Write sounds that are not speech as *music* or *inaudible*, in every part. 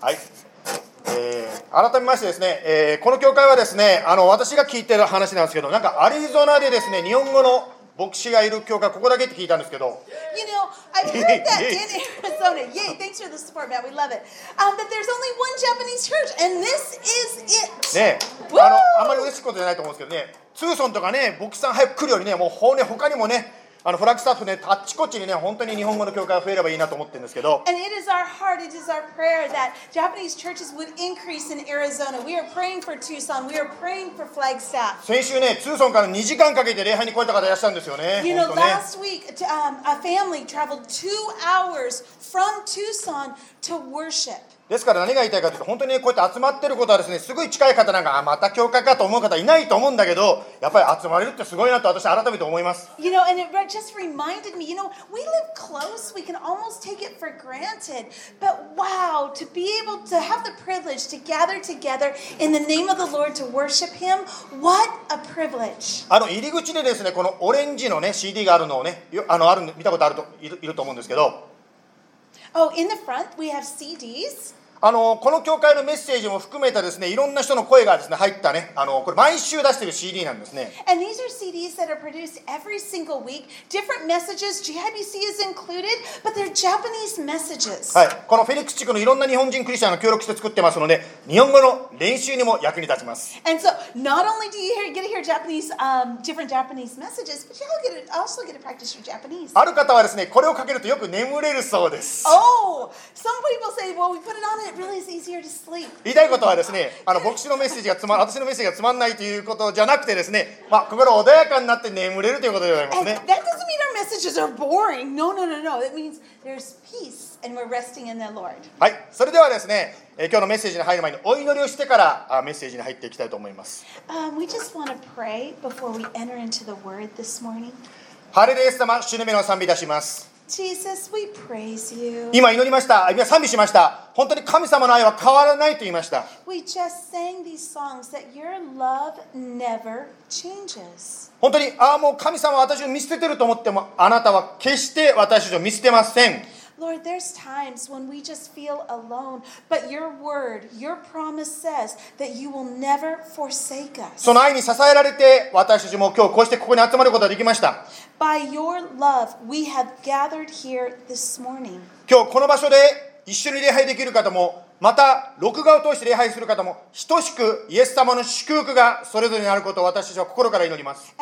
はい、えー改めましてですね、えーこの教会はですねあの私が聞いてる話なんですけどなんかアリゾナでですね日本語の牧師がいる教会ここだけって聞いたんですけど You know, I've heard that *laughs* *laughs* in Arizona. Yay, thanks for the support, Matt. We love it. Um, that there's only one Japanese church, and this is it. ね!あのあんまり嬉しいことじゃないと思うんですけどねツーソンとかね牧師さん早く来るようにねもうほうね他にもねあのフラッグスタッフねあっちこっちにね本当に日本語の教会が増えればいいなと思ってるんですけど And it is our heart, it is our prayer that Japanese churches would increase in Arizona. We are praying for Tucson. We are praying for Flagstaff. 先週ねツーソンから2時間かけて礼拝に来れた方いらっしゃるんですよね You 本 know, 当ね last week, t- um, a family traveled two hours from Tucson to worship. ですから何が言いたいかというと本当にねこうやって集まってることはですねすぐい近い方なんかあまた教会かと思う方いないと思うんだけどやっぱり集まれるってすごいなと私改めて思います You know, and it just reminded me, you know, we live close. We can almost take it for granted. But wow, to be able to have the privilege to gather together in the name of the Lord to worship Him, what a privilege. あの入り口でですねこのオレンジのね CD があるのをねよあのある見たことあるといるいると思うんですけど Oh, in the front, we have CDs. あのこの教会のメッセージも含めたですねいろんな人の声がですね入ったねあのこれ毎週出してる CD なんですね And these are CDs that are produced every single week. Different messages, GIBC is included, but they're Japanese messages. はいこのフェニックス地区のいろんな日本人クリスチャンが協力して作ってますので日本語の練習にも役に立ちます And so, not only do you hear, get to hear Japanese, um, different Japanese messages, but you'll get to, also get to practice your Japanese. ある方はですねこれをかけるとよく眠れるそうです Oh, some people say, well, we put it on, 言いたいことはですね、あの牧師のメッセージがつま、私のメッセージがつまんないということじゃなくてですね、まあ心穏やかになって眠れるということでございますね。はい、それではですね、え今日のメッセージに入る前にお祈りをしてからあメッセージに入っていきたいと思います。Um, we まハレルヤ様、主の目を賛美いたします。今祈りました、今賛美しました。本当に神様の愛は変わらないと言いました。本当に、ああ、もう神様は私を見捨ててると思っても、あなたは決して私たちを見捨てません。Lord, there's times when we just feel alone, but your word, your promise says that you will never forsake us. その愛に支えられて、私たちも今日こうしてここに集まることができました。By your love, we have gathered here this morning. 今日この場所で一緒に礼拝できる方もまた、録画を通して礼拝する方も、等しくイエス様の祝福がそれぞれにあることを私たちは心から祈ります。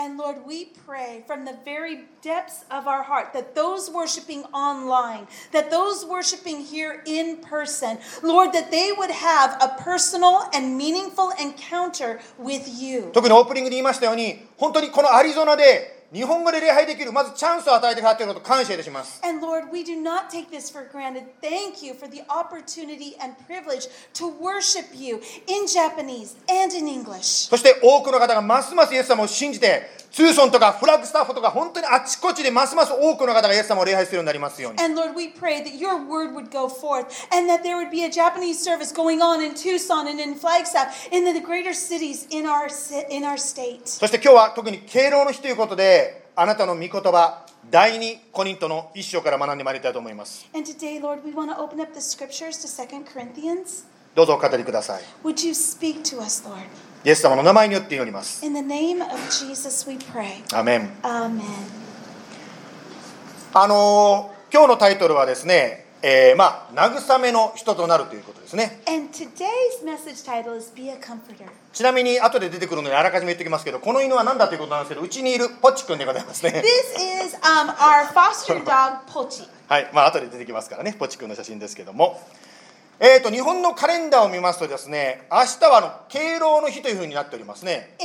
特にオープニングで言いましたように、本当にこのアリゾナで、日本語で礼拝できるまずチャンスを与えてくださっていることを感謝いたします And Lord, we do not take this for granted. Thank you for the opportunity and privilege to worship you in Japanese and in English. そして多くの方がますますイエス様を信じてツーソンとかフラッグスタッフとか本当にあちこちでますます多くの方がイエス様を礼拝するようになりますように And Lord, we pray that your word would go forth and that there would be a Japanese service going on in Tucson and in Flagstaff, in the greater cities in our, in our state. そして今日は特に敬老の日ということであなたの御言葉第二コリントの一章から学んでまいりたいと思います And today, Lord, we want to open up the scriptures to 2 Corinthians. どうぞお語りください Would you speak to us, Lord? イエス様の名前によって祈ります。In the name of Jesus, we pray. アメン。Amen. あのー今日のタイトルはですね、えーまあ、慰めの人となるということですね。And today's message title is Be a Comforter. ちなみに後で出てくるのであらかじめ言っておきますけど、この犬は何だということなんですけど、うちにいるポチ君でございますね。*laughs* This is um, our foster *laughs* dog, Pochi. はい、まあ後で出てきますからね、ポチ君の写真ですけども。えー、と日本のカレンダーを見ますとですね、明日はあの敬老の日というふうになっておりますね。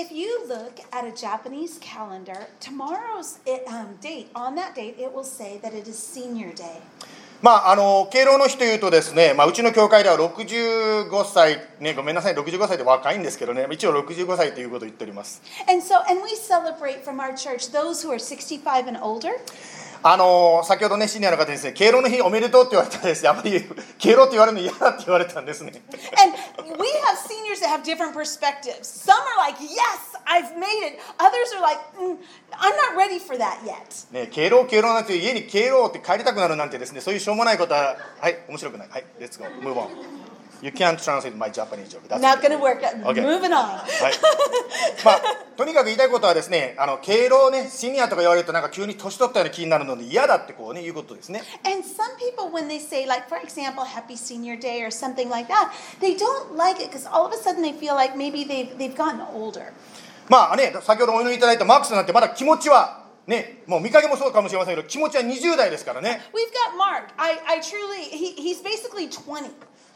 まあ、あの敬老の日というとですね、まあ、うちの教会では65歳、ね、ごめんなさい、65歳って若いんですけどね、一応65歳ということを言っております。And so, and あの先ほどね、シニアの方にですね、敬老の日おめでとうって言われたらですね、あまり敬老って言われるの嫌だって言われたんですね。And we have seniors that have different perspectives. Some are like, yes, I've made it. Others are like, mm, I'm not ready for that yet. ね、敬老、敬老なんて家に敬老って帰りたくなるなんてですね、そういうしょうもないことは、はい、面白くない。はい、レッツゴー、ムーブ。You can't translate my Japanese joke. That's Not to work. Okay. Moving on. はい。まあ、とにかく言いたいことはですね、あの、敬老ね、シニアとか言われるとなんか急に年取ったような気になるので嫌だってこうね、いうことですね。And some people, when they say, like, for example, Happy Senior Day or something like that, they don't like it because all of a sudden they feel like maybe they've, they've gotten older. まあね、先ほどお祈りいただいたマークスなんてまだ気持ちは、ね、もう見かけもそうかもしれませんけど、気持ちは20代ですからね。We've got Mark. I, I truly, he, he's basically 20.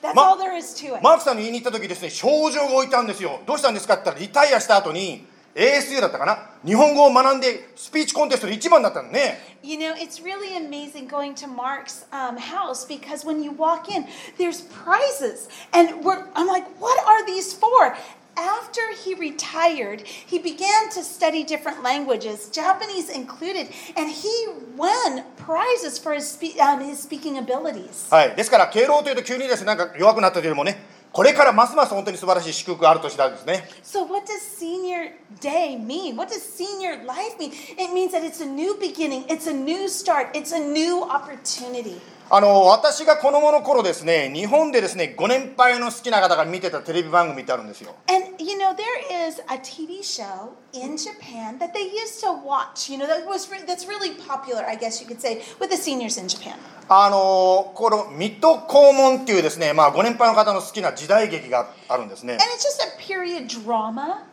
That's all there is to it. マークさんに言いに行った時ですね、症状が置いたんですよ。どうしたんですかって言ったら、リタイアした後に、ASU だったかな日本語を学んで、スピーチコンテストで一番だったのね。You know, it's really amazing going to Mark's um, house because when you walk in, there's prizes. And we're, I'm like, what are these for? After he retired, he began to study different languages, Japanese included, and he won prizes for his, spe- um, his speaking abilities. はい。ですから、敬老というと急にですね、なんか弱くなったというよりもね、これからますます本当に素晴らしい祝福がある年なんですね。 So, what does senior day mean? What does senior life mean? It means that it's a new beginning, it's a new start, it's a new opportunity. あの私が子供の頃ですね日本でですねご年配の好きな方が見てたテレビ番組ってあるんですよ And you know, there is a TV show in Japan that they used to watch. You know, that was re- that's really popular, I guess you could say, with the seniors in Japan. あのこの水戸黄門っていうですねまあご年配の方の好きな時代劇があるんですね And it's just a period drama.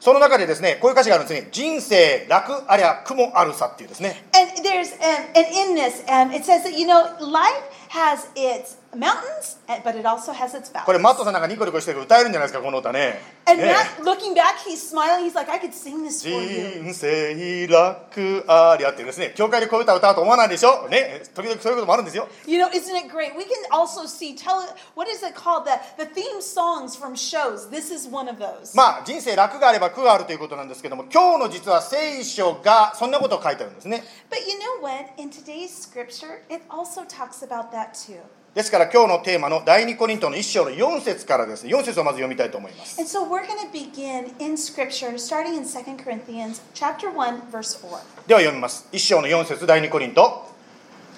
その中でですねこういう歌詞があるんですね人生楽ありゃ苦もあるさっていうですね And there's an, and in this, and it says that you know, life has its mountains, uh, but it also has its これ valleys. マットさんなんかニコニコしてるけど歌えるんじゃないですかこの歌ね And ね Matt, looking back, he's smiling. He's like, I could sing this for you. 人生楽ありゃっていうですね教会でこういう歌を歌うと思わないでしょね時々そういうこともあるんですよ You know, isn't it great? We can also see tele. What is it called? The the theme songs from shows. This is one of those. まあ人生楽があれば苦があるということなんですけども今日の実は聖書がそんなことを書いてあるんですね But you know what? In today's scripture, it also talks about that too. ですから今日のテーマの第2コリントの1章の4節からですね、4節をまず読みたいと思います。では読みます。1章の4節第2コリント。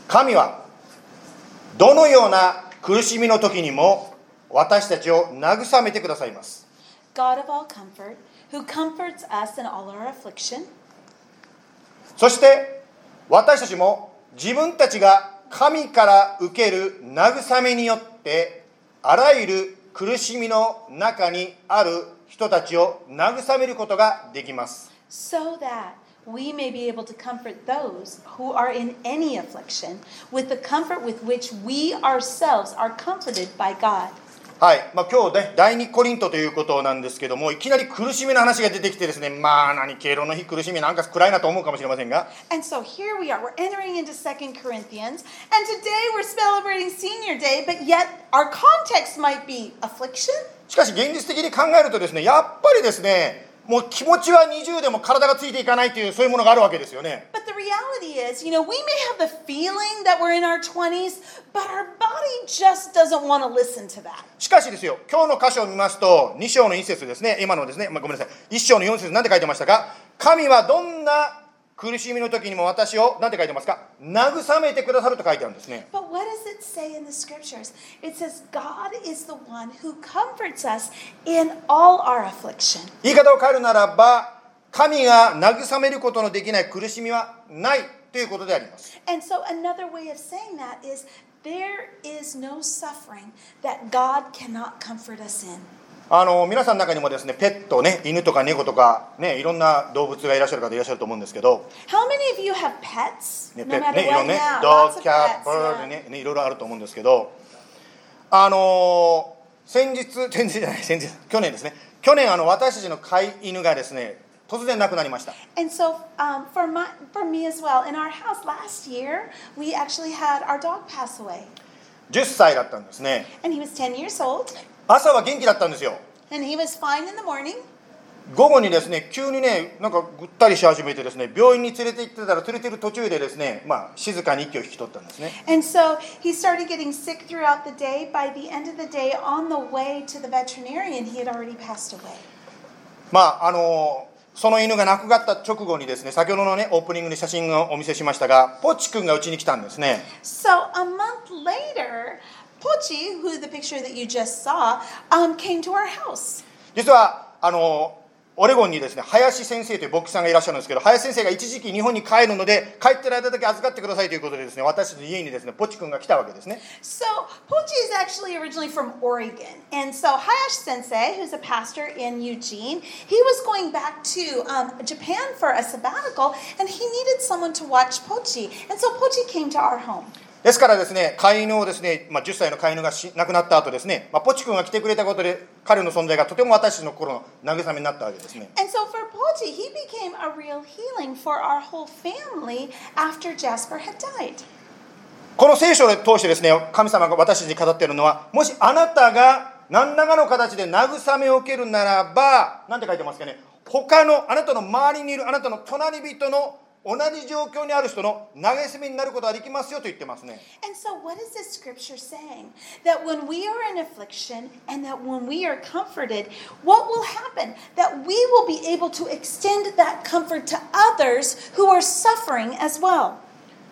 神は、どのような苦しみの時にも私たちを慰めてくださいます。そして、私たちも自分たちが神から受ける慰めによってあらゆる苦しみの中にある人たちを慰めることができます so that we may be able to comfort those who are in any affliction with the comfort with which we ourselves are comforted by God. はい。まあ、今日ね、第二コリントということなんですけども、いきなり苦しみの話が出てきてですね、まあ何、敬老の日、苦しみ、なんか暗いなと思うかもしれませんが。しかし、現実的に考えるとですね、やっぱりですね、もう気持ちは20でも体がついていかないというそういうものがあるわけですよね But the reality is, you know, we may have the feeling that we're in our 20s, but our body just doesn't want to listen to that. しかしですよ今日の箇所を見ますと2章の1節ですね今のですね、まあ、ごめんなさい1章の4節何て書いてましたか神はどんな苦しみの時にも私を何て書いてますか慰めてくださると書いてあるんですね But what does it say in the scriptures? It says, God is the one who comforts us in all our affliction. 言い方を変えるならば神が慰めることのできない苦しみはないということであります And so, another way of saying that is, there is no suffering that God cannot comfort us in. あの皆さんの中にもですねペットね犬とか猫とかねいろんな動物がいらっしゃる方いらっしゃると思うんですけど、How many of you have pets? ねペットねいろんなドッキャッバーねねいろいろあると思うんですけど。あの先日 *laughs* 先日じゃない先日去年ですね。去年あの私たちの飼い犬がですね突然亡くなりました。And so, um, for, my, for me as well, in our house last year, we actually had our dog pass away. 10歳だったんですね And he was 10 years old, 朝は元気だったんですよ and he was fine in the morning. 午後にですね急にねなんかぐったりし始めてですね病院に連れて行ってたら連れてる途中でですねまあ静かに息を引き取ったんですね And so he started getting sick throughout the day. By the end of the day, on the way to the veterinarian, he had already passed away. まああのその犬が亡くなった直後にですね先ほどのねオープニングで写真をお見せしましたがポチ君がうちに来たんですね So a month later, Pochi, who the picture that you just saw, um, came to our house. 実はあのオレゴンにですね林先生という牧師さんがいらっしゃるんですけど林先生が一時期日本に帰るので帰ってる間だけ預かってくださいということでですね私の家にですねポチ君が来たわけですね So, Pochi is actually originally from Oregon. And so, Hayashi sensei, who's a pastor in Eugene, he was going back to um, Japan for a sabbatical and he needed someone to watch Pochi. And so, Pochi came to our home. ですからですね飼い犬をですね、まあ、10歳の飼い犬がし亡くなった後ですね、まあ、ポチ君が来てくれたことで彼の存在がとても私の心の慰めになったわけですね And so, for Pochi, he became a real healing for our whole family after Jasper had died. この聖書を通してですね神様が私たちに語っているのはもしあなたが何らかの形で慰めを受けるならば何て書いてますかね他のあなたの周りにいるあなたの隣人の同じ状況にある人の投げすみになることはできますよと言ってますね。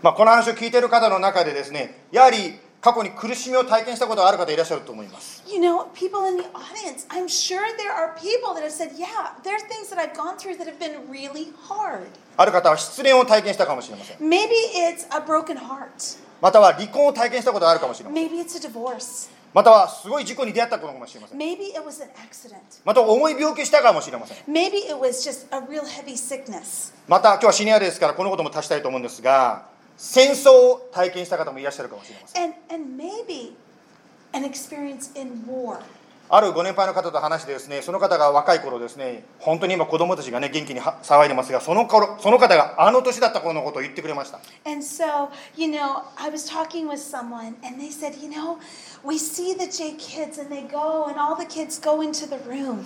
So、この話を聞いている方の中でですね、やはり過去に苦しみを体験したことがある方いらっしゃると思います You know, people in the audience, I'm sure there are people that have said, Yeah, there are things that I've gone through that have been really hard. ある方は失恋を体験したかもしれません Maybe it's a broken heart, または離婚を体験したことがあるかもしれません maybe it's a divorce, またはすごい事故に出会ったかもしれません maybe it was an accident, または重い病気したかもしれません maybe it was just a real heavy sickness. また今日はシニアですからこのことも足したいと思うんですが戦争を体験した方もいらっしゃるかもしれません And, and maybe an experience in war. あるご年配の方と話してですねその方が若い頃ですね本当に今子供たちがね元気には騒いでますがその頃その方があの年だった頃のことを言ってくれました And so, you know, I was talking with someone and they said, you know, we see the J kids and they go and all the kids go into the room.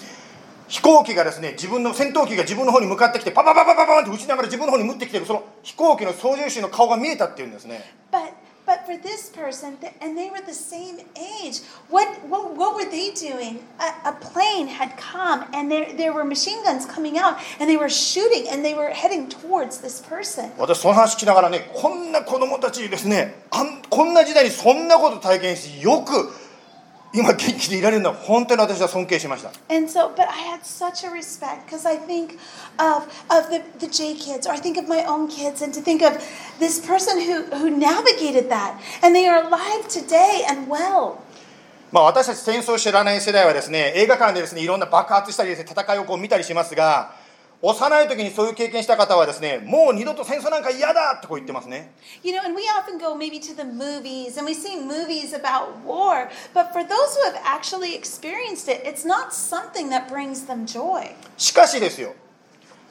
飛行機がですね自分の戦闘機が自分の方に向かってきてパパパパパパンって撃ちながら自分の方に向ってきてるその飛行機の操縦士の顔が見えたっていうんですね But but for this person, and they were the same age, what what, what were they doing? A, a plane had come and there, there were machine guns coming out and they were shooting and they were heading towards this person. 私その話聞きながらねこんな子供たちですねあんこんな時代にそんなこと体験しよく今元気でいられるのは本当に私は尊敬しました。まあ私たち戦争知らない世代はですね映画館で,です、ね、いろんな爆発したり、戦いを見たりしますが。幼い時にそういう経験した方はですねもう二度と戦争なんか嫌だってこう言ってますね You know, and we often go maybe to the movies and we see movies about war, but for those who have actually experienced it, it's not something that brings them joy. しかしですよ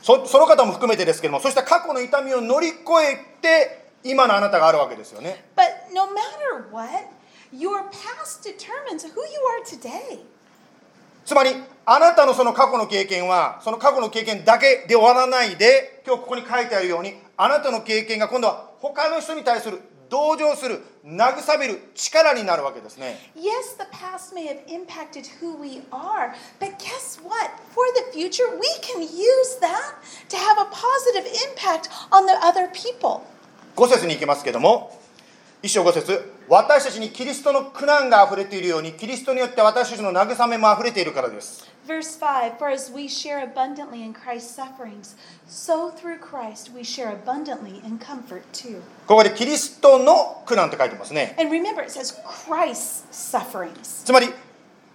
そその方も含めてですけどもそうした過去の痛みを乗り越えて今のあなたがあるわけですよね But no matter what, your past determines who you are today. つまりあなたのその過去の経験はその過去の経験だけで終わらないで今日ここに書いてあるようにあなたの経験が今度は他の人に対する同情する慰める力になるわけですね Yes, the past may have impacted who we are, but guess what? For the future, we can use that to have a positive impact on the other people. 5節に行きますけども一章5節私たちにキリストの苦難があふれているようにキリストによって私たちの慰めもあふれているからです Verse 5 For as we share abundantly in Christ's sufferings, so through Christ we share abundantly in comfort too. ここでキリストの苦難って書いてますね And remember, it says Christ's sufferings. つまり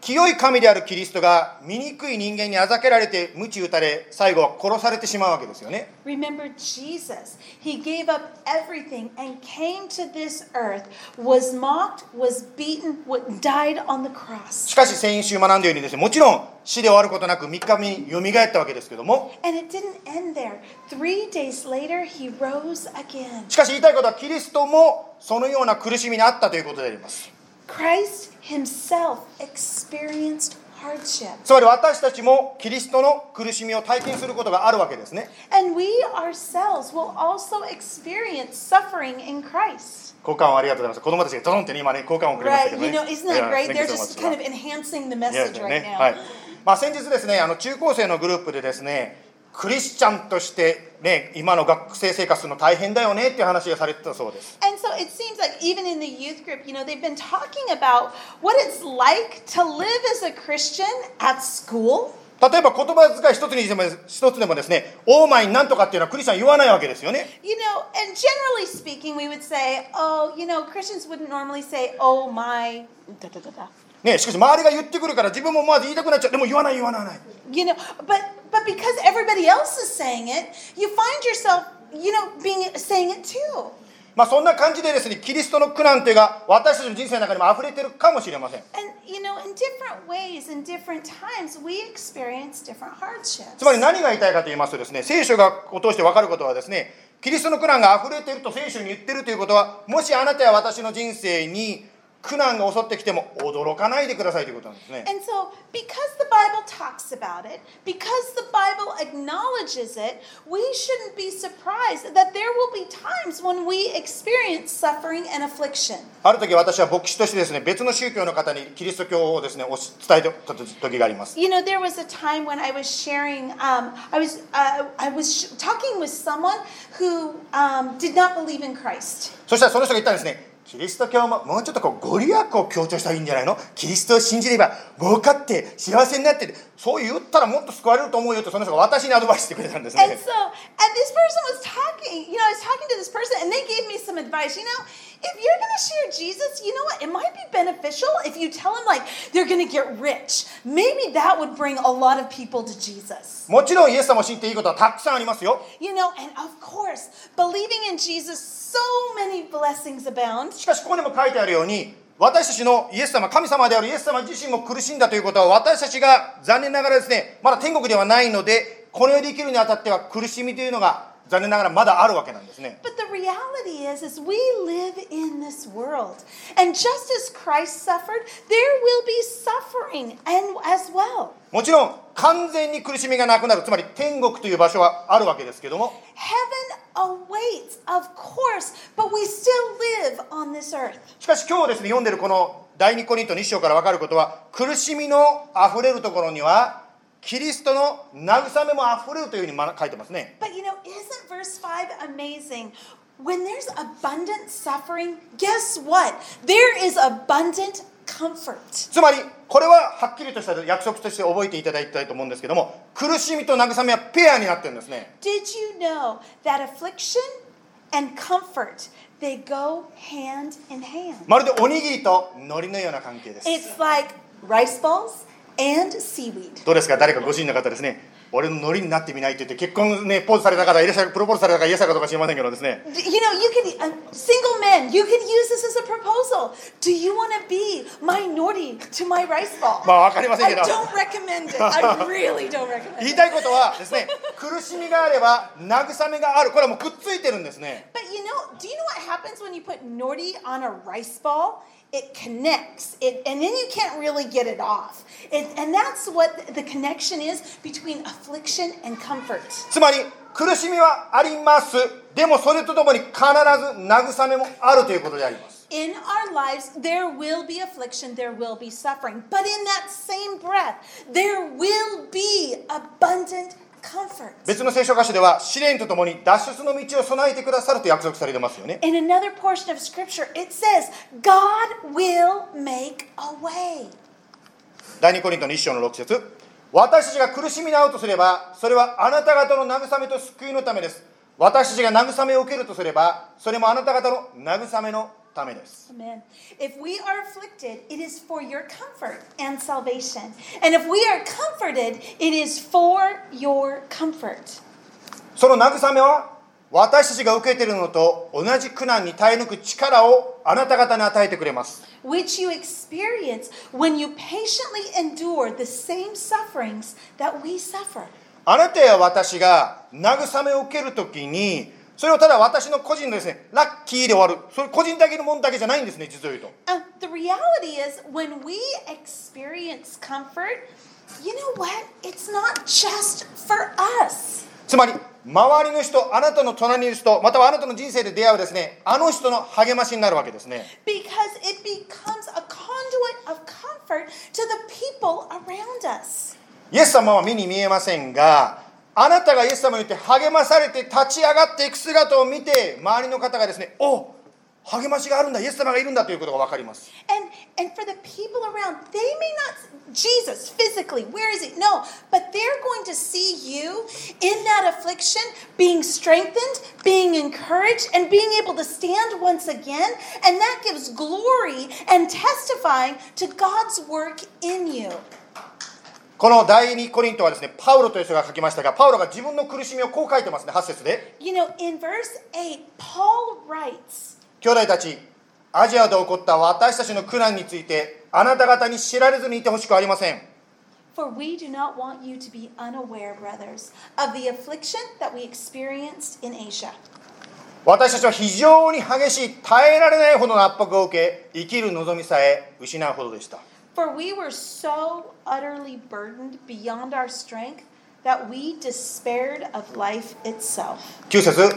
清い神であるキリストが醜い人間にあざけられて鞭打たれ最後は殺されてしまうわけですよね Remember Jesus. He gave up everything and came to this earth, was mocked, was beaten, died on the cross. しかし先週学んだようにですねもちろん死で終わることなく3日目によみがえったわけですけども And it didn't end there. Three days later, he rose again. しかし言いたいことはキリストもそのような苦しみにあったということであります Christ himself experienced hardship. つまり私たちもキリストの苦しみを体験することがあるわけですね And we ourselves will also experience suffering in Christ. 交換をありがとうございます子供たちがドロンってね今ね交換をくれましたけ Right? ど You ね know, isn't that great? They're you just kind of enhancing the message ね right now. はいまあ、先日ですねあの中高生のグループでですねクリスチャンとして、ね、今の学生生活するの大変だよねっていう話がされてたそうです And so it seems like even in the youth group, you know, they've been talking about what it's like to live as a Christian at school. 例えば言葉遣い一つにでも一つでもですね「オーマイなんとか」っていうのはクリスチャン言わないわけですよね You know, and generally speaking, we would say, oh, you know, Christians wouldn't normally say, oh, my. Da, da, da, da. ねしかし周りが言ってくるから自分もまず言いたくなっちゃうでも言わない言わない You know, but but because everybody else is saying it, you find yourself, you know, being saying it too. まあそんな感じでですねキリストの苦難というのが私たちの人生の中にも溢れてるかもしれません.つまり何が言いたいかと言いますとですね聖書がを通して分かることはですねキリストの苦難が溢れていると聖書に言ってるということはもしあなたや私の人生に苦難が襲ってきても驚かないでくださいということなんですね And so, because the Bible talks about it, because the Bible acknowledges it, we shouldn't be surprised that there will be times when we experience suffering and affliction. ある時私は牧師としてですね別の宗教の方にキリスト教をですね伝えた時があります You know, there was a time when I was sharing, um, I was, uh, I was talking with someone who um, did not believe in Christ. そしたらその人が言ったんですねキリスト教ももうちょっとこうご利益を強調したらいいんじゃないの？キリストを信じれば儲かって幸せになってそう言ったらもっと救われると思うよとその人が私にアドバイスしてくれたんです And so, and this person was talking, you know, I was talking to this person and they gave me some advice. You know, if you're going to share Jesus, you know what? It might be beneficial if you tell them, like, they're going to get rich. Maybe that would bring a lot of people to Jesus. もちろんイエス様を知っていいことはたくさんありますよ You know, and of course, believing in Jesus, so many blessings abound. しかしここにも書いてあるように私たちのイエス様神様であるイエス様自身も苦しんだということは私たちが残念ながらですねまだ天国ではないのでこの世で生きるにあたっては苦しみというのが残念ながらまだあるわけなんですね But the reality is, is we live in this world. And just as Christ suffered, there will be suffering and as well. もちろん完全に苦しみがなくなるつまり天国という場所はあるわけですけども Heaven awaits, of course, but we still live on this earth. しかし今日ですね読んでるこの第2コリント2章から分かることは苦しみのあふれるところにはキリストの慰めもあふれるというふうにま書いてますね But you know, isn't verse 5 amazing? When there's abundant suffering, guess what? There is abundant comfort. つまりこれははっきりとした約束として覚えていただきたいと思うんですけども苦しみと慰めはペアになってるんですね Did you know that affliction and comfort they go hand in hand? まるでおにぎりと海苔のような関係です It's like rice balls and seaweed. どうですか誰かご主人の方ですね俺の海苔になってみないって言って結婚ねポーズされた方いらっしゃるプロポーズされた方いらっしゃるかどうか知りませんけどですね You know, you could, uh, single men, you could use this as a proposal. Do you want to be my naughty to my rice ball? まあわかりません I けど don't recommend it. I really don't recommend 言い it. たいことはですね苦しみがあれば慰めがあるこれはもうくっついてるんですね But you know, do you know what happens when you put naughty on a rice ball? It connects, it, and then you can't really get it off. It, and that's what the connection is between affliction and comfort. つまり苦しみはありますでもそれとともに必ず慰めもあるということであります In our lives, there will be affliction, there will be suffering. But in that same breath, there will be abundant comfort. 別の聖書箇所では試練とともに脱出の道を備えてくださると約束されてますよね。In another portion of scripture, it says, God will make a way. 第2コリントの1章の6節。私たちが苦しみに遭うとすればそれはあなた方の慰めと救いのためです。私たちが慰めを受けるとすればそれもあなた方の慰めのためです Amen. If we are afflicted, it is for your comfort and salvation. And if we are comforted, it is for your comfort. その慰めは私たちが受けているのと同じ苦難に耐え抜く力をあなた方に与えてくれます which you experience when you patiently endure the same sufferings that we suffer. あなたや私が慰めを受けるときにそれをただ私の個人のですねラッキーで終わるそれ個人だけのものだけじゃないんですね実を言うと Uh, the reality is, when we experience comfort, you know what? It's not just for us. つまり周りの人あなたの隣にいる人またはあなたの人生で出会うですねあの人の励ましになるわけですね Because it becomes a conduit of comfort to the people around us. イエス様は目に見えませんがあなたがイエス様によって励まされて立ち上がっていく姿を見て周りの方がですねお励ましがあるんだイエス様がいるんだということが分かります And and for the people around, they may not Jesus physically, where is he? No, but they're going to see you in that affliction being strengthened, being encouraged, and being able to stand once again. And that gives glory and testifying to God's work in you. この第2コリントはですねパウロという人が書きましたがパウロが自分の苦しみをこう書いてますね8節で。You know, in verse 8, Paul writes, 兄弟たちアジアで起こった私たちの苦難についてあなた方に知られずにいてほしくありません。For we do not want you to be unaware, brothers, of the affliction that we experienced in Asia. 私たちは非常に激しい耐えられないほどの圧迫を受け生きる望みさえ失うほどでした For we were so utterly burdened beyond our strength that we despaired of life itself. 9節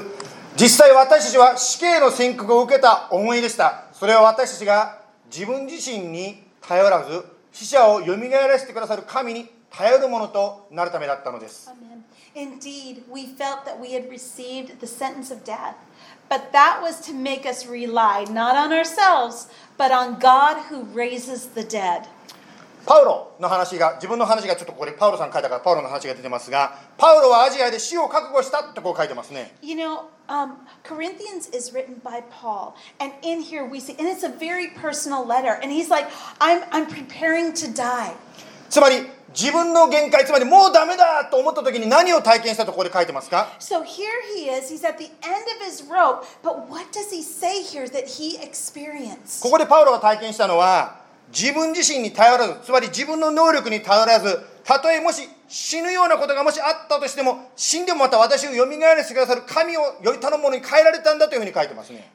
実際私たちは死刑の宣告を受けた思いでしたそれは私たちが自分自身に頼らず死者をよみがえらせてくださる神に頼るものとなるためだったのです Amen. Indeed, we felt that we had received the sentence of death, but that was to make us rely not on ourselves, but on God who raises the dead. パウロの話が自分の話がちょっとここでパウロさん書いたからパウロの話が出てますがパウロはアジアで死を覚悟したってこう書いてますね You know, um, Corinthians is written by Paul, and in here we see, and it's a very personal letter, and he's like, I'm, I'm preparing to die. つまり 自分の限界つまりもうダメだと思った時に何を体験したとここで書いてますか？So here he is, he's at the end of his rope, but what does he say here that he experienced? ここでパウロが体験したのは自分自身に頼らずつまり自分の能力に頼らずたとえもし死ぬようなことがもしあったとしても死んでもまた私をよみがえらせてくださる神をより頼むものに変えられたんだというふうに書いてますね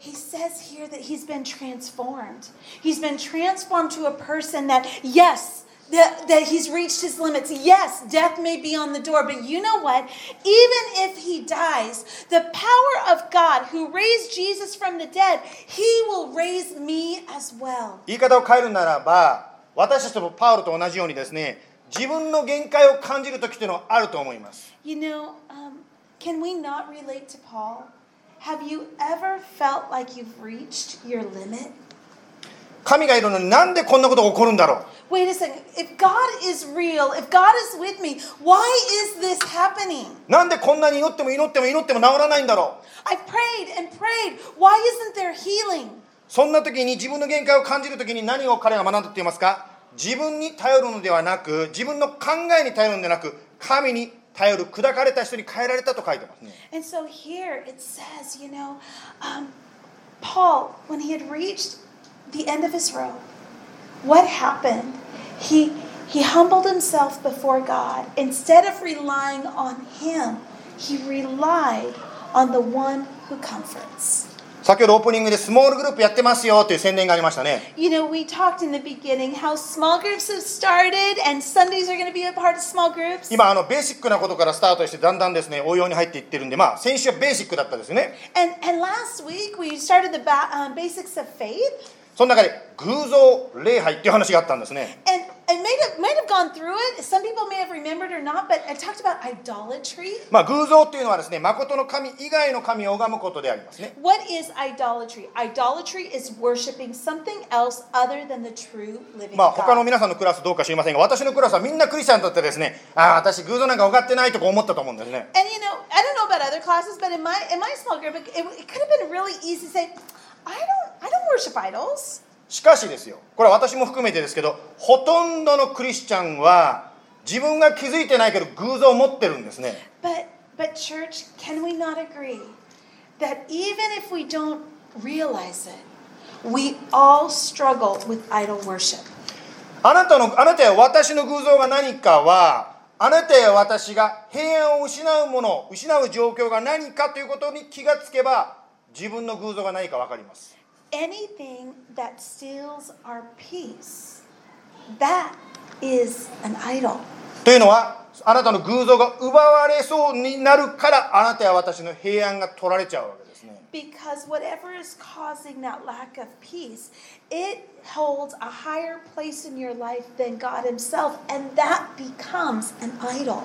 He says here that he's been transformed. He's been transformed to a person that, yes, that, that he's reached his limits. Yes, death may be on the door, but you know what? Even if he dies, the power of God who raised Jesus from the dead, he will raise me as well. 言い方を変えるならば私たちもパウロと同じようにですね自分の限界を感じる時というのはあると思います You know, um, can we not relate to Paul? Have you ever felt like you've reached your limit? 神がいるのになんでこんなことが起こるんだろう Wait a second. If God is real, if God is with me, why is this happening? なんでこんなに祈っても祈っても祈っても治らないんだろう prayed and prayed. Why isn't there healing? そんな時に自分の限界を感じる時に何を彼が学んだって言いますか自分に頼るのではなく自分の考えに頼るのではなく神に頼る砕かれた人に変えられたと書いてますね And so here it says, you know, um, Paul, when he had reached the end of his rope, what happened? He he humbled himself before God. Instead of relying on him, he relied on the one who comforts. 先ほどオープニングでスモールグループやってますよという宣伝がありましたね You know, we talked in the beginning how small groups have started and Sundays are going to be a part of small groups. 今あのベーシックなことからスタートしてだんだんですね応用に入っていってるんでまあ先週はベーシックだったですよね And, and last week we started the ba- um, basics of faith. その中で偶像礼拝っていう話があったんですね And I might have, might have gone through it. Some people may have remembered or not, but I talked about idolatry. まあ偶像っていうのはですね誠の神以外の神を拝むことでありますね What is idolatry? Idolatry is worshiping something else other than the true living まあ他の God. 皆さんのクラスどうか知りませんが私のクラスはみんなクリスチャンだってですねああ私偶像なんか拝ってないとか思ったと思うんですね And you know, I don't know about other classes, but in my in my small group, it, it could have been really easy to say, I don't I don't worship idols. しかしですよこれは私も含めてですけどほとんどのクリスチャンは自分が気づいてないけど偶像を持ってるんですね But but church, can we not agree that even if we don't realize it, we all struggle with idol worship. あなたのあなたや私の偶像が何かはあなたや私が平安を失うもの失う状況が何かということに気がつけば自分の偶像が何か分かります Anything that steals our peace, that is an idol. というのはあなたの偶像が奪われそうになるからあなたや私の平安が取られちゃうわけですね Because whatever is causing that lack of peace, it holds a higher place in your life than God Himself, and that becomes an idol.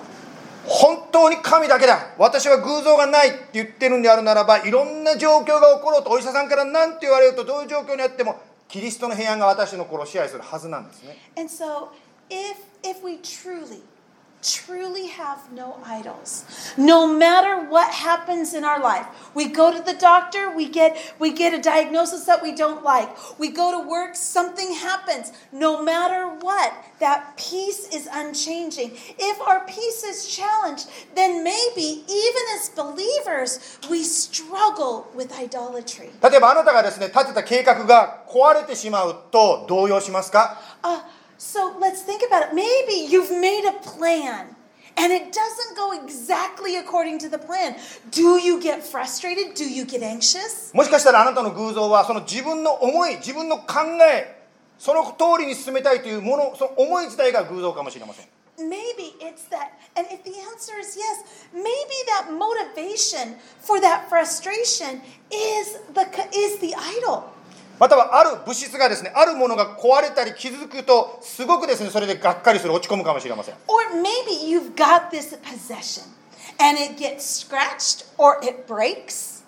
本当に神だけだ。私は偶像がないって言ってるんであるならばいろんな状況が起ころうとお医者さんから何て言われるとどういう状況にあってもキリストの平安が私の心を支配するはずなんですね。And so, if if we truly, truly have no idols, no matter what happens in our life, we go to the doctor, we get we get a diagnosis that we don't like, we go to work, something happens. No matter what, that peace is unchanging. If our peace is challenged, then maybe even as believers, we struggle with idolatry. 例えばあなたがですね立てた計画が壊れてしまうと動揺しますか Uh, so let's think about it. Maybe you've made a plan and it doesn't go exactly according to the plan. Do you get frustrated? Do you get anxious? もしかしたらあなたの偶像はその自分の思い自分の考えその通りに進めたいというものその思い自体が偶像かもしれません Maybe it's that. And if the answer is yes, maybe that motivation for that frustration is the is the idol. またはある物質がですねあるものが壊れたり傷つくとすごくですねそれでがっかりする落ち込むかもしれません Or maybe you've got this possession and it gets scratched or it breaks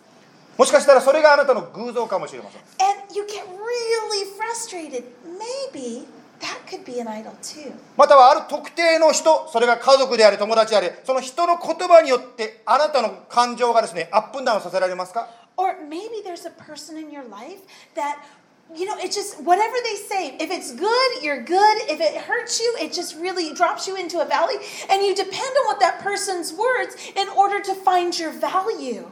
もしかしたらそれがあなたの偶像かもしれません and you get really frustrated. Maybe that could be an idol too. またはある特定の人それが家族であれ友達であれその人の言葉によってあなたの感情がですねアップダウンさせられますか？Or maybe there's a person in your life that you know, it's just whatever they say. If it's good, you're good. If it hurts you, it just really drops you into a valley. And you depend on what that person's words in order to find your value.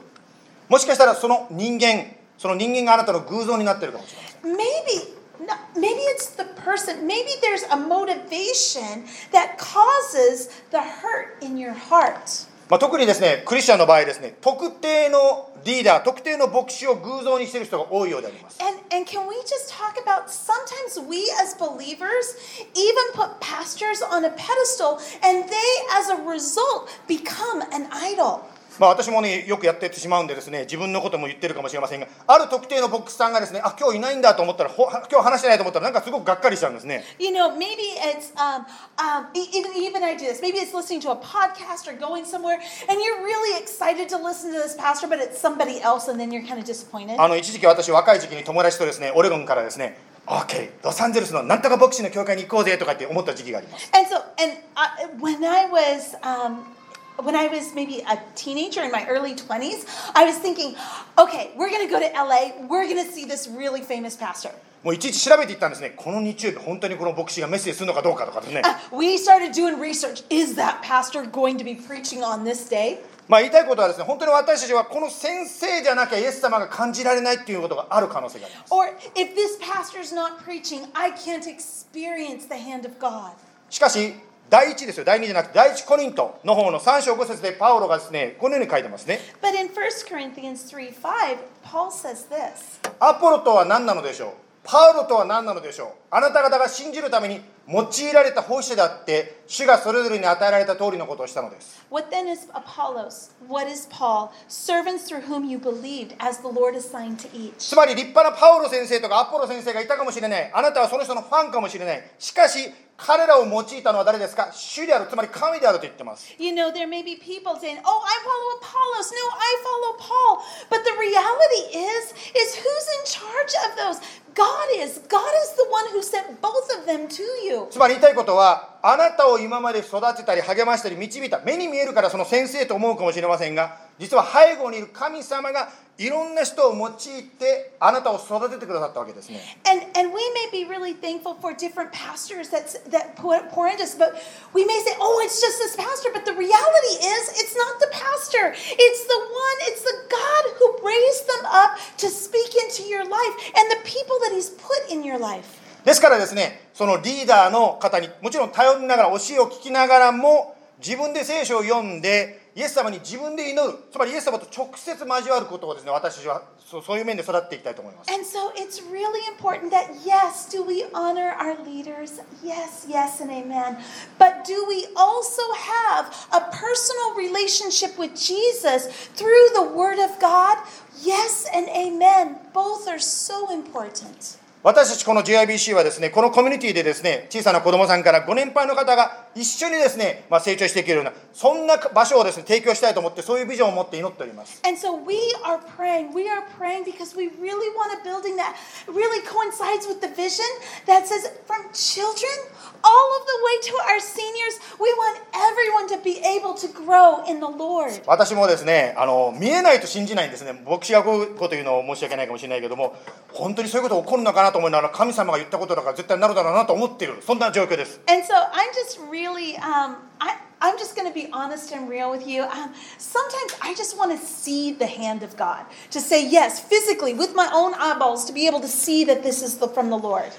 もしかしたらその人間その人間があなたの偶像になっているかもしれません Maybe. no, Maybe it's the person. Maybe there's a motivation that causes the hurt in your heart. まあ、特にですねクリスチャンの場合ですね特定のリーダー特定の牧師を偶像にしている人が多いようであります And and can we just talk about sometimes we as believers even put pastors on a pedestal and they as a result become an idol. まあ、私もねよくやってってしまうんでですね自分のことも言ってるかもしれませんがある特定の牧師さんがですねあ今日いないんだと思ったらほ今日話してないと思ったらなんかすごくがっかりしちゃうんですね You know, maybe it's um, um, e- even even I do this. Maybe it's listening to a podcast or going somewhere, and you're really excited to listen to this pastor, but it's somebody else, and then you're kind of disappointed. あの一時期私若い時期に友達とですねオレゴンからですね OK ロサンゼルスのなんとか牧師の教会に行こうぜとかって思った時期があります And so, and I, when I was, um, when I was maybe a teenager in my early 20s, I was thinking, okay, we're going to go to LA. We're going to see this really famous pastor. もういちいち調べていったんですねこの日曜日本当にこの牧師がメッセージするのかどうかとかですね Uh, we started doing research. Is that pastor going to be preaching on this day? まあ言いたいことはですね本当に私たちはこの先生じゃなきゃイエス様が感じられないっていうことがある可能性があります Or if this pastor's not preaching, I can't experience the hand of God. しかし 第一ですよ。第二じゃなくて第一コリントの方の3章5節でパウロがですねこのように書いてますね。But in 1 Corinthians 3 5, Paul says this. アポロとは何なのでしょう？パウロとは何なのでしょうあなた方が信じるために用いられた奉仕者であって主がそれぞれに与えられた通りのことをしたのです What then is Apollos? What is Paul? Servants through whom you believed, as the Lord assigned to each. つまり立派なパウロ先生とかアポロ先生がいたかもしれないあなたはその人のファンかもしれないしかし彼らを用いたのは誰ですか主であるつまり神であると言ってます You know, there may be people saying, "Oh, I follow Apollos." No, I follow Paul. But the reality is, is who's in charge of those? つまり言いたいことはあなたを今まで育てたり励ましたり導いた目に見えるからその先生と思うかもしれませんが実は背後にいる神様がいろんな人を用いてあなたを育ててくださったわけですね And and we may be really thankful for different pastors that that pour, into us, but we may say, "Oh, it's just this pastor." But the reality is, it's not the pastor. It's the one. It's the God who raised them up to speak into your life and the people that He's put in your life. ですからですねそのリーダーの方にもちろん頼りながら教えを聞きながらも自分で聖書を読んでイエス様に自分で祈るつまりイエス様と直接交わることをですね私たちはそうそういう面で育っていきたいと思います And so it's really important that yes, do we honor our leaders? Yes, yes, and amen. But do we also have a personal relationship with Jesus through the Word of God? Yes and amen. Both are so important. 私たちこの JIBC はですねこのコミュニティでですね小さな子供さんからご年配の方が一緒にですね、まあ、成長していけるようなそんな場所をですね提供したいと思ってそういうビジョンを持って祈っております And so we are praying. We are praying because we really want a building that really coincides with the vision that says from children all of the way to our seniors, we want everyone to be able to grow in the Lord. 私もですねあの見えないと信じないんですね牧師がこういうこと言うの申し訳ないかもしれないけども本当にそういうこと起こるのかなと思いながら神様が言ったことだから絶対なるだろうなと思っているそんな状況です And so I'm just really, um, I, I'm just going to be honest and real with you. Um, sometimes I just want to see the hand of God, to say yes, physically, with my own eyeballs, to be able to see that this is the, from the Lord.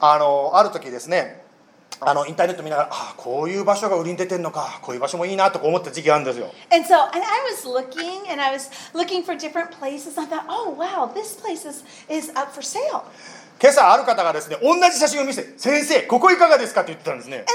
あのある時ですね あのインターネット見ながらあこういう場所が売りに出てんのかこういう場所もいいなとか思った時期があるんですよ And so, and I was looking, and I was looking for different places. I thought, oh wow, this place is is up for sale. 今朝ある方がですね同じ写真を見せて先生ここいかがですかって言ってたんですね And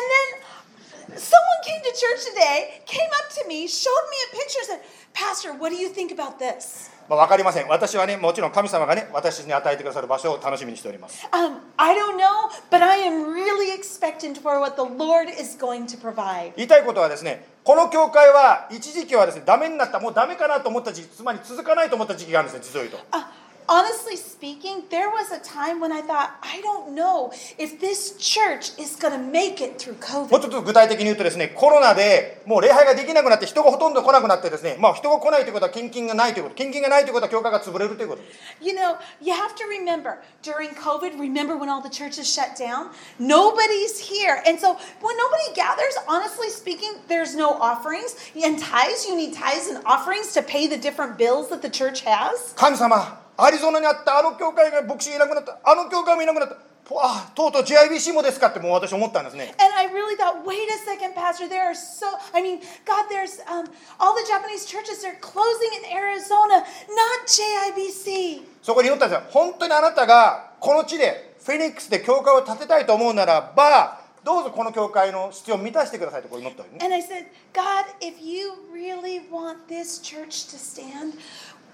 then someone came to church today, came up to me, showed me a picture, said, Pastor, what do you think about this? まあ、分かりません。私はねもちろん神様がね私に与えてくださる場所を楽しみにしております。Um, I don't know, but I am really expectant for what the Lord is going to provide. 言いたいことはですねこの教会は一時期はですねダメになったもうダメかなと思った時期つまり続かないと思った時期があるんですね実を言うと。Uh, honestly speaking, there was a time when I thought, I don't know if this church is going to make it through もう COVID. ちょっと具体的に言うとですねコロナでもう礼拝ができなくなって人がほとんど来なくなってですねまあ人が来ないということは献金がないということ献金がないということは教会が潰れるということです You know, you have to remember during COVID, remember when all the churches shut down? Nobody's here. And so when nobody gathers, honestly speaking, there's no offerings. And tithes, you need tithes and offerings to pay the different bills that the church has. 神様 アリゾナにあったあの教会が牧師がいなくなったあの教会もいなくなったぽあとうとう JIBC もですかってもう私思ったんですね And I really thought, wait a second, Pastor, there are so, I mean, God, there's um, all the Japanese churches, they're closing in Arizona, not JIBC. そこに祈ったんですよ本当にあなたがこの地でフェニックスで教会を建てたいと思うならばどうぞこの教会の必要を満たしてくださいとこう祈ったわけね And I said, God, if you really want this church to stand,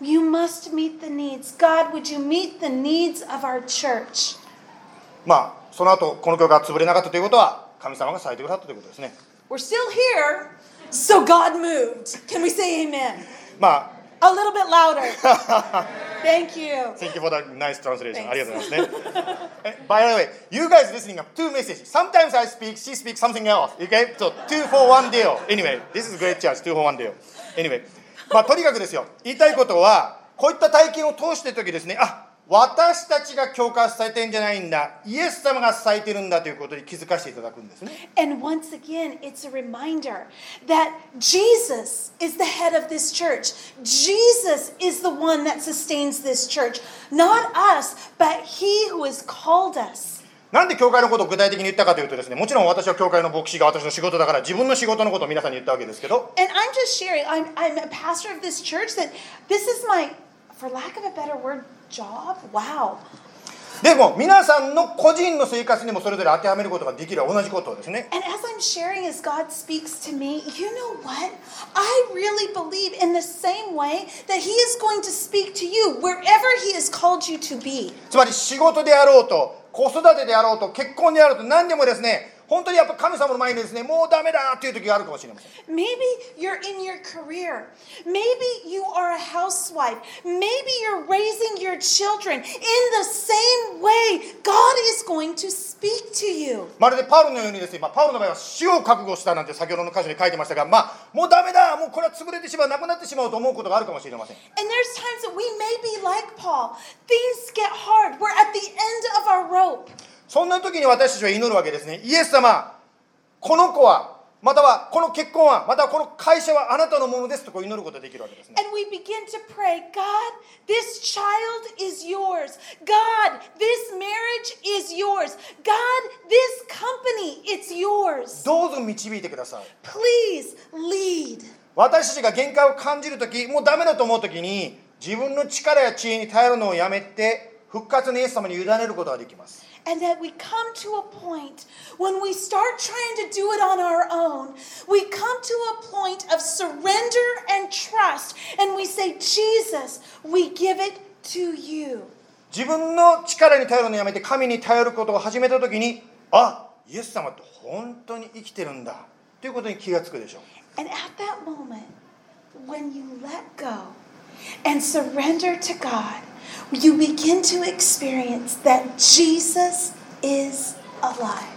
you must meet the needs. God, would you meet the needs of our church? まあその後この教会が潰れなかったということは神様がされてくださったということですね We're still here, so God moved. Can we say amen? まあ A little bit louder. *laughs* Thank you. Thank you for the nice translation. Thanks. ありがとうございますね。え By *laughs* the way, you guys listening up two messages. Sometimes I speak, she speaks something else. Okay? So two for one deal. Anyway, this is great church. Two for one deal. Anyway, まあとにかくですよ。言いたいことは、こういった体験を通してる時ですね、あ私たちが教会を支えてるんじゃないんだ。イエス様が支えてるんだということに気づかせていただくんですね。And once again, it's a reminder that Jesus is the head of this church. Jesus is the one that sustains this church. Not us, but He who has called us. なんで教会のことを具体的に言ったかというとですね、もちろん私は教会の牧師が私の仕事だから自分の仕事のことを皆さんに言ったわけですけど、And I'm just sharing, I'm, I'm a pastor of this church, that this is my, for lack of a better word, job. Wow. でも皆さんの個人の生活にもそれぞれ当てはめることができる同じことですね And as I'm sharing, as God speaks to me, you know what? I really believe in the same way that He is going to speak to you wherever He has called you to be. つまり仕事であろうと子育てであろうと結婚であろうと何でもですね本当にやっぱ神様の前にですねもうダメだっていう時があるかもしれません Maybe you're in your career. Maybe you are a housewife. Maybe you're raising your children. In the same way, God is going to speak to you. まるでパウロのようにですね、まあ、パウロの場合は死を覚悟したなんて先ほどの箇所に書いてましたがまあもうダメだもうこれは潰れてしまうなくなってしまうと思うことがあるかもしれません And there's times that we may be like Paul. Things get hard. We're at the end of our rope. そんな時に私たちは祈るわけですねイエス様この子はまたはこの結婚はまたはこの会社はあなたのものですとこう祈ることができるわけですね And we begin to pray, God, this child is yours. God, this marriage is yours. God, this company, it's yours. どうぞ導いてください Please lead. 私たちが限界を感じる時もうダメだと思う時に自分の力や知恵に頼るのをやめて復活のイエス様に委ねることができます And that we come to a point when we start trying to do it on our own, we come to a point of surrender and trust, and we say, Jesus, we give it to you. 自分の力に頼るのをやめて神に頼ることを始めた時にあイエス様って本当に生きてるんだ ということに気がつくでしょう And at that moment, when you let go and surrender to God, you begin to experience that Jesus is alive.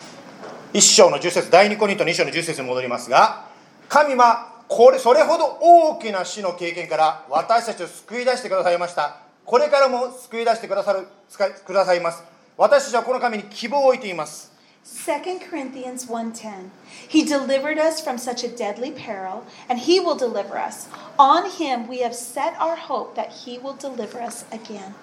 一章の10節第2コリント2章の10節に戻りますが神はこれそれほど大きな死の経験から私たちを救い出してくださいました。これからも救い出してくださる使くださいます。私たちはこの神に希望を置いています。2 Corinthians 1:10 He delivered us from such a deadly peril and he will deliver us. On him we have set our hope that he will deliver us again.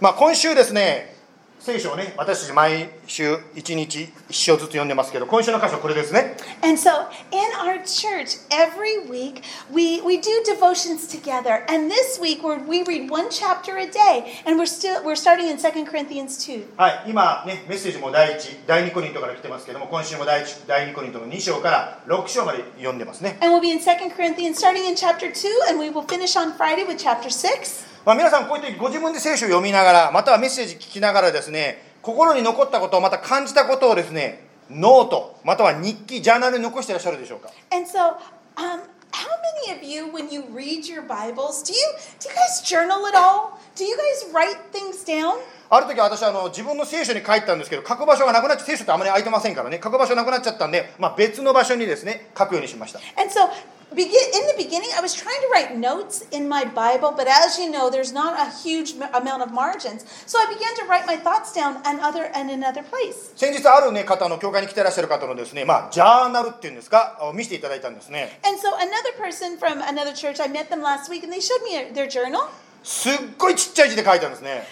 まあ今週ですね 聖書をね私たち毎週1日1章ずつ読んでますけど今週の箇所はこれですね And so in our church every week we we do devotions together and this week we we read one chapter a day and we're still we're starting in 2 Corinthians 2. はい今ねメッセージも第1第2コリントから来てますけども今週も第1第2コリントの2章から6章まで読んでますね And we'll be in 2 Corinthians starting in chapter 2 and we will finish on Friday with chapter 6. まあ、皆さんこういう時ご自分で聖書を読みながらまたはメッセージ聞きながらですね心に残ったことまた感じたことをですねノートまたは日記ジャーナルに残していらっしゃるでしょうか And so, um, how many of you, when you read your Bibles, do you do you guys journal at all? Do you guys write things down? ある時私あの自分の聖書に書いたんですけど書く場所がなくなっちゃ聖書ってあまり空いてませんからね書く場所なくなっちゃったんで、まあ、別の場所にですね書くようにしました And so, begin in the beginning, I was trying to write notes in my Bible, but as you know, there's not a huge amount of margins. So I began to write my thoughts down and other and another place. 先日ある、ね、方の教会に来てらっしゃる方のですね、まあ、ジャーナルっていうんですかを見せていただいたんですね And so another person from another church, I met them last week, and they showed me their journal, すっごいちっちゃい字で書いたんですね。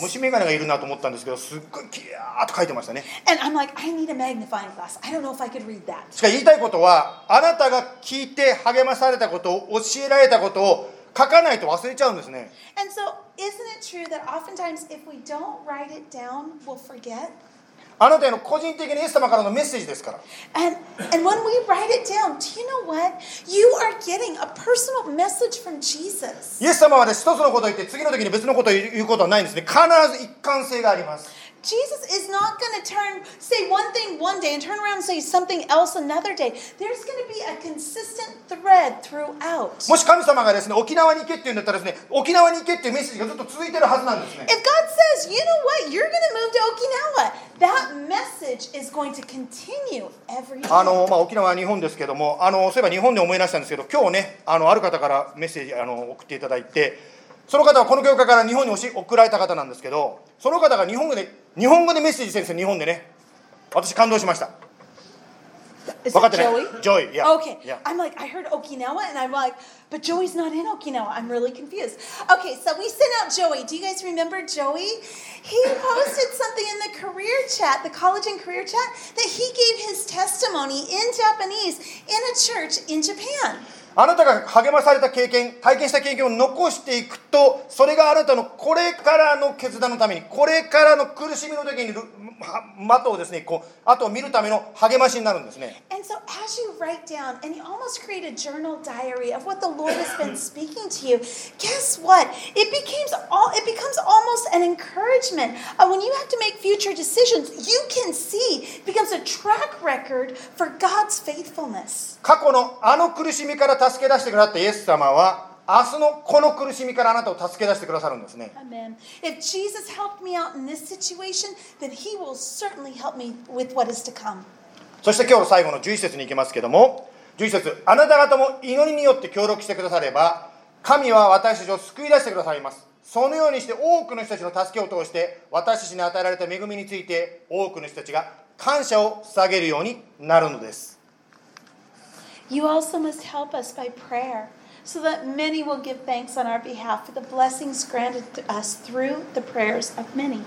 虫眼鏡がいるなと思ったんですけど、すっごいきゃーっと書いてましたね。しかし言いたいことは、あなたが聞いて励まされたことを教えられたことを書かないと忘れちゃうんですね。あなたへの個人的にイエス様からのメッセージですから。イエス様は一つのことを言って次の時に別のことを言うことはないんですね。必ず一貫性があります。Jesus is not going to turn say one thing one day and turn around and say something else another day. There's going to be a consistent thread throughout. もし神様がですね沖縄に行けって言うんだったらですね沖縄に行けっていうメッセージがずっと続いてるはずなんですね If God says, you know what, you're going to move to Okinawa, that message is going to continue every day. あのまあ、沖縄は日本ですけどもあのそういえば日本で思い出したんですけど今日ねあのある方からメッセージあの送っていただいてその方はこの教会から日本に送られた方なんですけどその方が日本語で日本語でメッセージしてるんですよ日本でね私感動しました Is 分かっ it てない Joey? ジョイいや Okay. いや I'm like, I heard Okinawa, and I'm like, but Joey's not in Okinawa. I'm really confused. Okay, so we sent out Joey. Do you guys remember Joey? He posted something in the career chat, the college and career chat, that he gave his testimony in Japanese in a church in Japan. あなたが励まされた経験体験した経験を残していくとそれがあなたのこれからの決断のためにこれからの苦しみの時にま的をですねこう後を見るための励ましになるんですね And so, as you write down and you almost create a journal diary of what the Lord has been speaking to you, guess what? It becomes all it becomes almost an encouragement. Uh, when you have to make future decisions, you can see it becomes a track record for God's faithfulness. 過去のあの苦しみから助け出してくださったイエス様は明日のこの苦しみからあなたを助け出してくださるんですね. If Jesus helped me out in this situation, then He will certainly help me with what is to come. そして今日の最後の11節に行きますけども11節あなた方も祈りによって協力してくだされば神は私たちを救い出してくださいますそのようにして多くの人たちの助けを通して私たちに与えられた恵みについて多くの人たちが感謝を捧げるようになるのです You also must help us by prayer, so that many will give thanks on our behalf for the blessings granted to us through the prayers of many.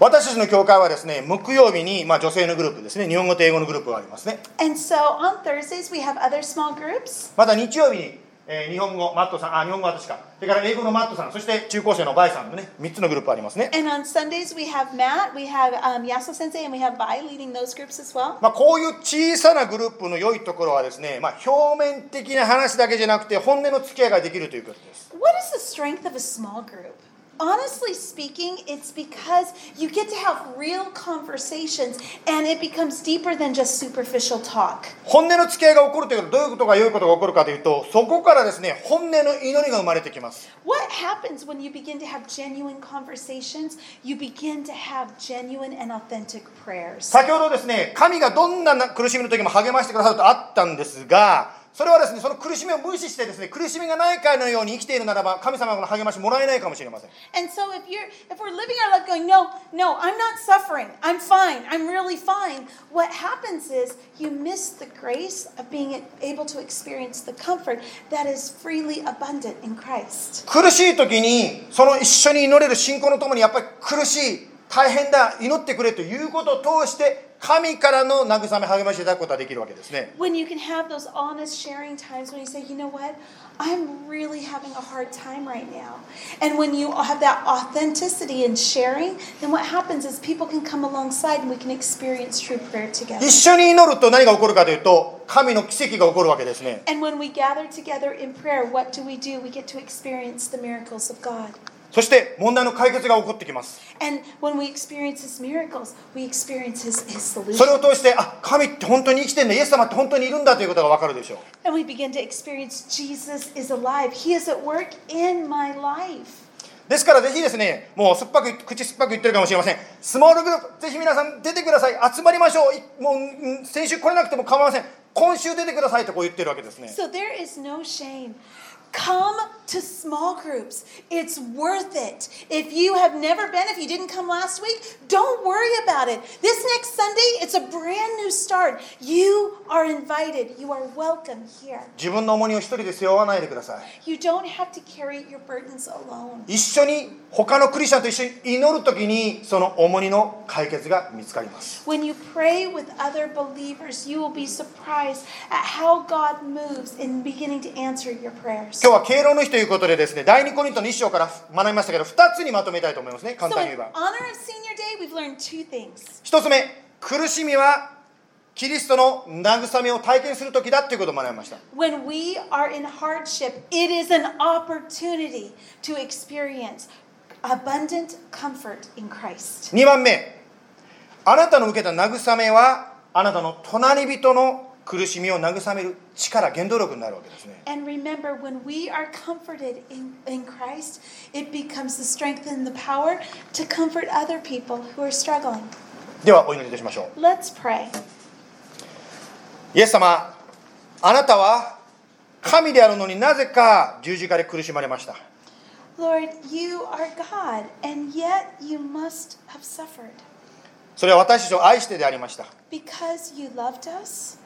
私たちの教会はですね木曜日に、まあ、女性のグループですね日本語と英語のグループがありますね And so on Thursdays, we have other small groups. また日曜日に、 えー日本語マットさんあ日本語は私かそれから英語のマットさんそして中高生のバイさんのね3つのグループありますね And on Sundays, we have Matt, we have um, Sensei, and we have Bai leading those groups as well. まあ、こういう小さなグループの良いところはですね、まあ、表面的な話だけじゃなくて本音の付き合いができるということです What is the strength of a small group? honestly speaking, it's because you get to have real conversations and it becomes deeper than just superficial talk. 本音の付き合いが起こるということはどういうことが良いことが起こるかというとそこからですね本音の祈りが生まれてきます What happens when you begin to have genuine conversations? You begin to have genuine and authentic prayers. 先ほどですね神がどんな苦しみの時も励ましてくださるとあったんですが それはですねその苦しみを無視してですね苦しみがないかのように生きているならば神様の励ましもらえないかもしれません And so if you're if we're living our life going, no, no, I'm not suffering. I'm fine. I'm really fine. What happens is you miss the grace of being able to experience the comfort that is freely abundant in Christ. 苦しい時にその一緒に祈れる信仰のともにやっぱり苦しい大変だ祈ってくれということを通して神からの慰め励ましていただくことができるわけですね When you can have those honest sharing times when you say, you know what, I'm really having a hard time right now. And when you have that authenticity in sharing, then what happens is people can come alongside and we can experience true prayer together. 一緒に祈ると何が起こるかというと神の奇跡が起こるわけですね And when we gather together in prayer, what do we do? We get to experience the miracles of God. そして問題の解決が起こってきます。Miracles, His, his それを.通してあ神って本当に生きてんだイエス様って本当にいるんだということが分かるでしょう.ですからぜひですねもう酸っぱく口酸っぱく言ってるかもしれません。スモールグループぜひ皆さん出てください。集まりましょう。いもううん先週来れなくても構いません。今週出てくださいとこう言ってるわけですね。So there is no shame. Come to small groups. It's worth it. If you have never been, if you didn't come last week, don't worry about it. This next Sunday, it's a brand new start. You are invited. You are welcome here. 自分の重荷を一人で背負わないでください You don't have to carry your burdens alone. 一緒に 他のクリスチャンと一緒に祈るときにその重荷の解決が見つかります When you pray with other believers, you will be surprised at how God moves in beginning to answer your prayers. 今日は敬老の日ということでですね第2コリントの一章から学びましたけど2つにまとめたいと思いますね簡 So, 単に in 言えば honor of Senior Day, we've learned two things. 一つ目苦しみはキリストの慰めを体験する時だということを学びました When we are in hardship, it is an opportunity to experience abundant comfort in Christ. 2番目あなたの受けた慰めはあなたの隣人の苦しみを慰める力原動力になるわけですね And remember, when we are comforted in, in Christ, it becomes the strength and the power to comfort other people who are struggling. ではお祈りいたしましょう Let's pray. イエス様あなたは神であるのになぜか十字架で苦しまれました Lord, you are God, and yet you must have suffered それは私たちを愛してでありました because you loved us.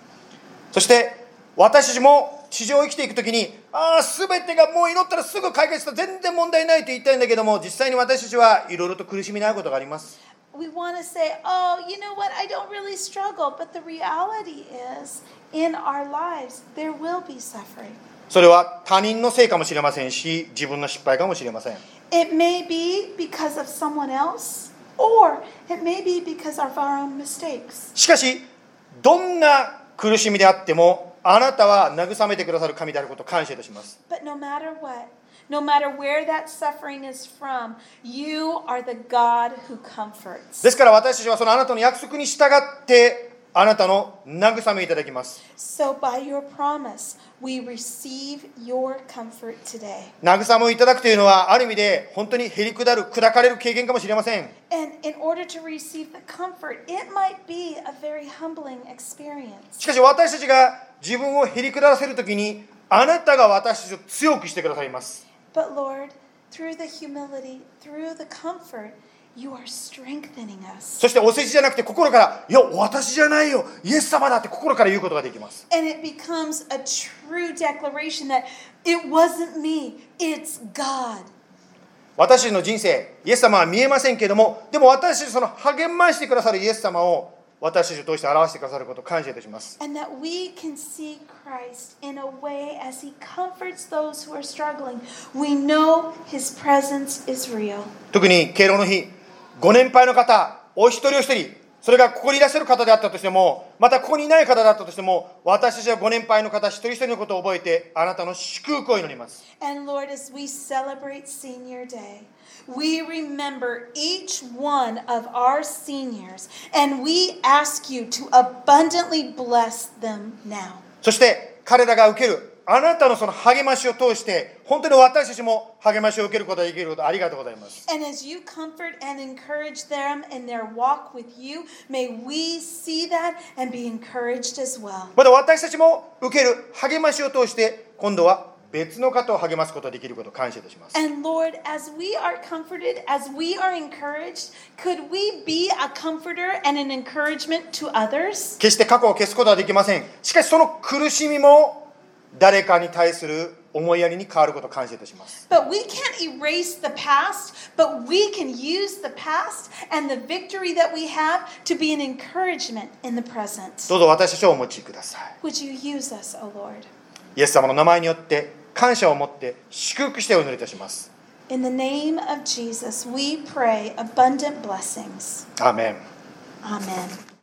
そして私たちも地上を生きていくときにああ全てがもう祈ったらすぐ解決した全然問題ないと言いたいんだけども実際に私たちはいろいろと苦しみに遭うことがあります We want to say, oh, you know what, I don't really struggle. But the reality is, in our lives, there will be suffering. それは他人のせいかもしれませんし自分の失敗かもしれません It may be because of someone else, or it may be because of our own mistakes. しかしどんな苦しみであってもあなたは慰めてくださる神であることを感謝いたします But no matter what, no matter where that suffering is from, you are the God who comforts. ですから私たちはそのあなたの約束に従ってあなたの慰めいただきます。So、慰めをいただくというのは、ある意味で本当にへりくだる、砕かれる経験かもしれません。しかし、私たちが自分をへりくだらせるときに、あなたが私たちを強くしてくださいます。そしてお世辞じゃなくて心から、いや、私じゃないよ、イエス様だって心から言うことができます。私の人生、イエス様は見えませんけれども、でも私その励ましくださるイエス様を私たして表してくださること感謝いたします。特に敬老の日。ご年配の方お一人お一人それがここにいらっしゃる方であったとしても、またここにいない方だったとしても、私たちはご年配の方一人一人のことを覚えて、あなたの祝福を祈ります。And Lord, as we celebrate Senior Day, we remember each one of our seniors and we ask you to abundantly bless them now. そして彼らが受けるあなたのその励ましを通して、本当に私たちも励ましを受けることができることありがとうございます。And as you comfort and encourage them in their walk with you, may we see that and be encouraged as well. また私たちも受ける励ましを通して、今度は別の方を励ますことができることを感謝いたします。And Lord, as we are comforted, as we are encouraged, could we be a comforter and an encouragement to others? 決して過去を消すことはできません。しかしその苦しみも誰かに対する思いやりに変わることを感謝いたします。どうぞ私たちをお持ちください。Us, イエス様の名前によって感謝を持って祝福してお祈りいたします。Jesus,